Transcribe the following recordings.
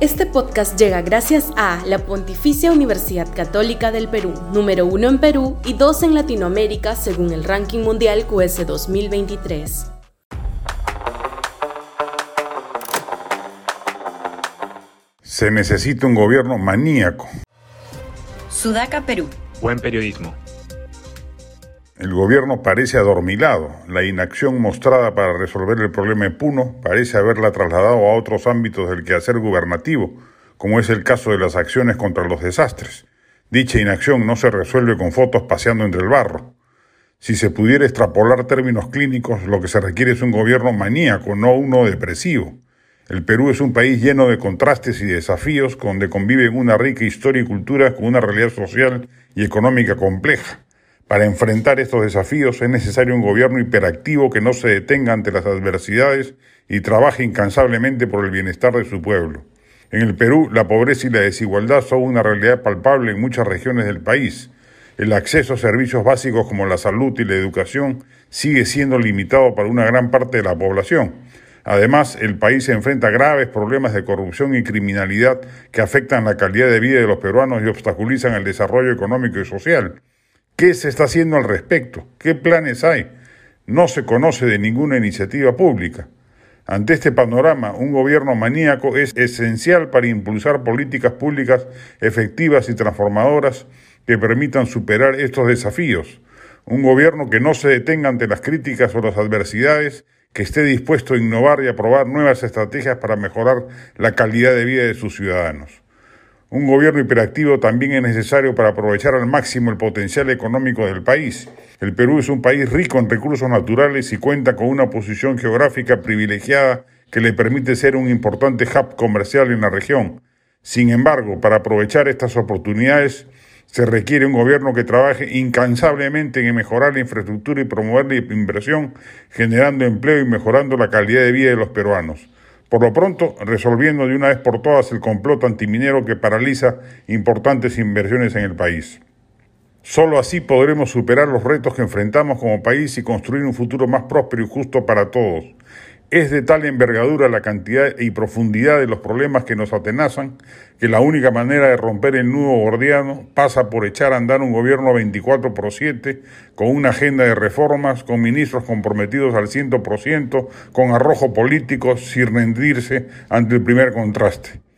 Este podcast llega gracias a la Pontificia Universidad Católica del Perú, número uno en Perú y dos en Latinoamérica según el ranking mundial QS 2023. Se necesita un gobierno maníaco. Sudaca, Perú. Buen periodismo. El gobierno parece adormilado. La inacción mostrada para resolver el problema de Puno parece haberla trasladado a otros ámbitos del quehacer gubernativo, como es el caso de las acciones contra los desastres. Dicha inacción no se resuelve con fotos paseando entre el barro. Si se pudiera extrapolar términos clínicos, lo que se requiere es un gobierno maníaco, no uno depresivo. El Perú es un país lleno de contrastes y desafíos, donde conviven una rica historia y cultura con una realidad social y económica compleja. Para enfrentar estos desafíos es necesario un gobierno hiperactivo que no se detenga ante las adversidades y trabaje incansablemente por el bienestar de su pueblo. En el Perú, la pobreza y la desigualdad son una realidad palpable en muchas regiones del país. El acceso a servicios básicos como la salud y la educación sigue siendo limitado para una gran parte de la población. Además, el país se enfrenta a graves problemas de corrupción y criminalidad que afectan la calidad de vida de los peruanos y obstaculizan el desarrollo económico y social. ¿Qué se está haciendo al respecto? ¿Qué planes hay? No se conoce de ninguna iniciativa pública. Ante este panorama, un gobierno maníaco es esencial para impulsar políticas públicas efectivas y transformadoras que permitan superar estos desafíos. Un gobierno que no se detenga ante las críticas o las adversidades, que esté dispuesto a innovar y a probar nuevas estrategias para mejorar la calidad de vida de sus ciudadanos. Un gobierno hiperactivo también es necesario para aprovechar al máximo el potencial económico del país. El Perú es un país rico en recursos naturales y cuenta con una posición geográfica privilegiada que le permite ser un importante hub comercial en la región. Sin embargo, para aprovechar estas oportunidades, se requiere un gobierno que trabaje incansablemente en mejorar la infraestructura y promover la inversión, generando empleo y mejorando la calidad de vida de los peruanos. Por lo pronto, resolviendo de una vez por todas el complot antiminero que paraliza importantes inversiones en el país. Solo así podremos superar los retos que enfrentamos como país y construir un futuro más próspero y justo para todos. Es de tal envergadura la cantidad y profundidad de los problemas que nos atenazan que la única manera de romper el nudo gordiano pasa por echar a andar un gobierno 24 por 7 con una agenda de reformas, con ministros comprometidos al 100%, con arrojo político sin rendirse ante el primer contraste.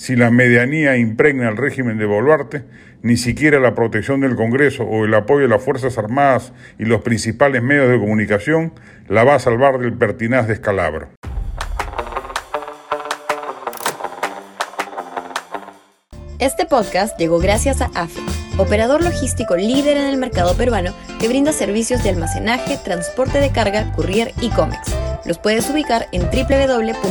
Si la medianía impregna el régimen de Boluarte, ni siquiera la protección del Congreso o el apoyo de las Fuerzas Armadas y los principales medios de comunicación la va a salvar del pertinaz descalabro. Este podcast llegó gracias a AFE, operador logístico líder en el mercado peruano que brinda servicios de almacenaje, transporte de carga, courier y cómics. Los puedes ubicar en www.afe.pe.